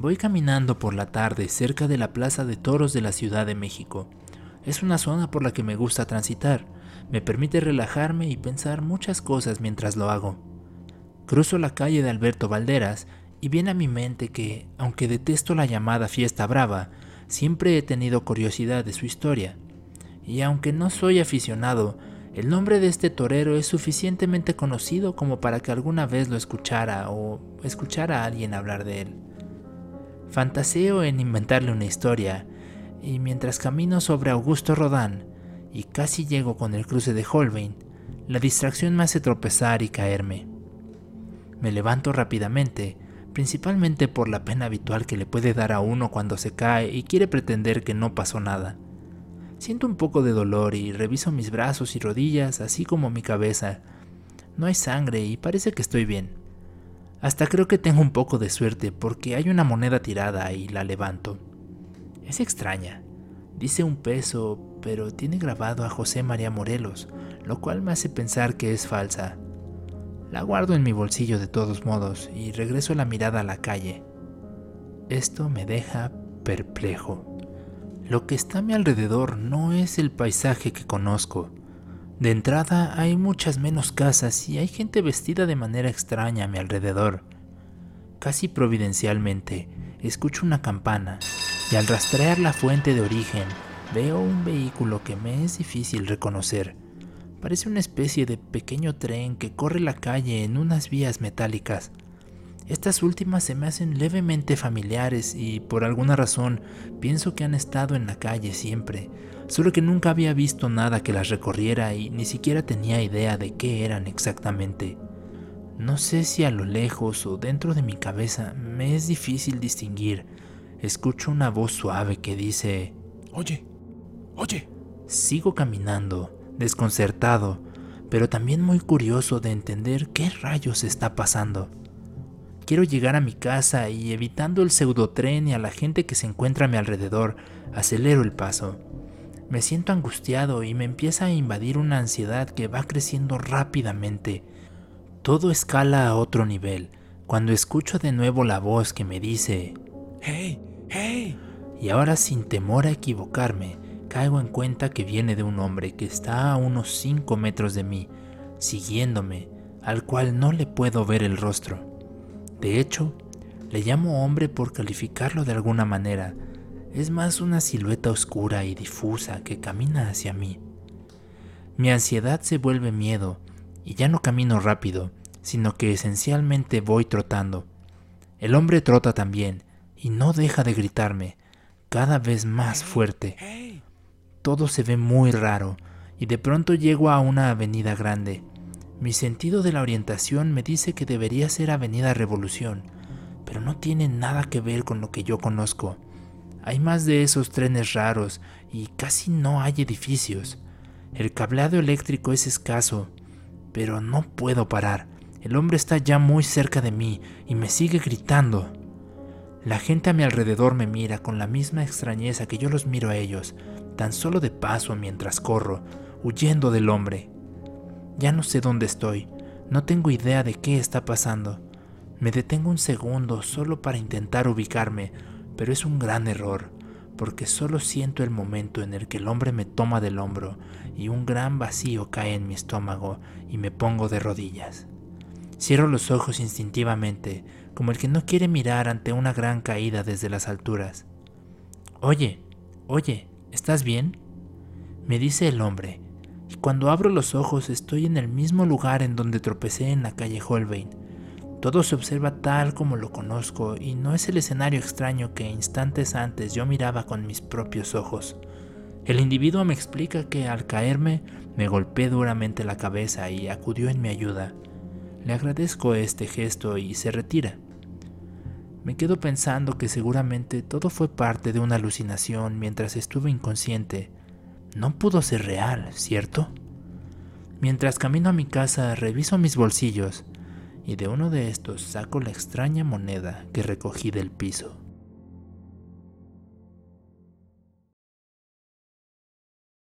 Voy caminando por la tarde cerca de la Plaza de Toros de la Ciudad de México. Es una zona por la que me gusta transitar. Me permite relajarme y pensar muchas cosas mientras lo hago. Cruzo la calle de Alberto Valderas y viene a mi mente que, aunque detesto la llamada fiesta brava, siempre he tenido curiosidad de su historia. Y aunque no soy aficionado, el nombre de este torero es suficientemente conocido como para que alguna vez lo escuchara o escuchara a alguien hablar de él. Fantaseo en inventarle una historia, y mientras camino sobre Augusto Rodán y casi llego con el cruce de Holbein, la distracción me hace tropezar y caerme. Me levanto rápidamente, principalmente por la pena habitual que le puede dar a uno cuando se cae y quiere pretender que no pasó nada. Siento un poco de dolor y reviso mis brazos y rodillas, así como mi cabeza. No hay sangre y parece que estoy bien. Hasta creo que tengo un poco de suerte porque hay una moneda tirada y la levanto. Es extraña. Dice un peso, pero tiene grabado a José María Morelos, lo cual me hace pensar que es falsa. La guardo en mi bolsillo de todos modos y regreso la mirada a la calle. Esto me deja perplejo. Lo que está a mi alrededor no es el paisaje que conozco. De entrada hay muchas menos casas y hay gente vestida de manera extraña a mi alrededor. Casi providencialmente, escucho una campana y al rastrear la fuente de origen, veo un vehículo que me es difícil reconocer. Parece una especie de pequeño tren que corre la calle en unas vías metálicas. Estas últimas se me hacen levemente familiares y por alguna razón pienso que han estado en la calle siempre, solo que nunca había visto nada que las recorriera y ni siquiera tenía idea de qué eran exactamente. No sé si a lo lejos o dentro de mi cabeza me es difícil distinguir. Escucho una voz suave que dice, Oye, oye. Sigo caminando, desconcertado, pero también muy curioso de entender qué rayos está pasando. Quiero llegar a mi casa y evitando el pseudotren y a la gente que se encuentra a mi alrededor, acelero el paso. Me siento angustiado y me empieza a invadir una ansiedad que va creciendo rápidamente. Todo escala a otro nivel cuando escucho de nuevo la voz que me dice, ¡Hey! ¡Hey! Y ahora sin temor a equivocarme, caigo en cuenta que viene de un hombre que está a unos 5 metros de mí, siguiéndome, al cual no le puedo ver el rostro. De hecho, le llamo hombre por calificarlo de alguna manera. Es más una silueta oscura y difusa que camina hacia mí. Mi ansiedad se vuelve miedo y ya no camino rápido, sino que esencialmente voy trotando. El hombre trota también y no deja de gritarme, cada vez más fuerte. Todo se ve muy raro y de pronto llego a una avenida grande. Mi sentido de la orientación me dice que debería ser Avenida Revolución, pero no tiene nada que ver con lo que yo conozco. Hay más de esos trenes raros y casi no hay edificios. El cableado eléctrico es escaso, pero no puedo parar. El hombre está ya muy cerca de mí y me sigue gritando. La gente a mi alrededor me mira con la misma extrañeza que yo los miro a ellos, tan solo de paso mientras corro, huyendo del hombre. Ya no sé dónde estoy, no tengo idea de qué está pasando. Me detengo un segundo solo para intentar ubicarme, pero es un gran error, porque solo siento el momento en el que el hombre me toma del hombro y un gran vacío cae en mi estómago y me pongo de rodillas. Cierro los ojos instintivamente, como el que no quiere mirar ante una gran caída desde las alturas. Oye, oye, ¿estás bien? Me dice el hombre, y cuando abro los ojos estoy en el mismo lugar en donde tropecé en la calle Holbein. Todo se observa tal como lo conozco y no es el escenario extraño que instantes antes yo miraba con mis propios ojos. El individuo me explica que al caerme me golpeé duramente la cabeza y acudió en mi ayuda. Le agradezco este gesto y se retira. Me quedo pensando que seguramente todo fue parte de una alucinación mientras estuve inconsciente no pudo ser real, ¿cierto? Mientras camino a mi casa reviso mis bolsillos y de uno de estos saco la extraña moneda que recogí del piso.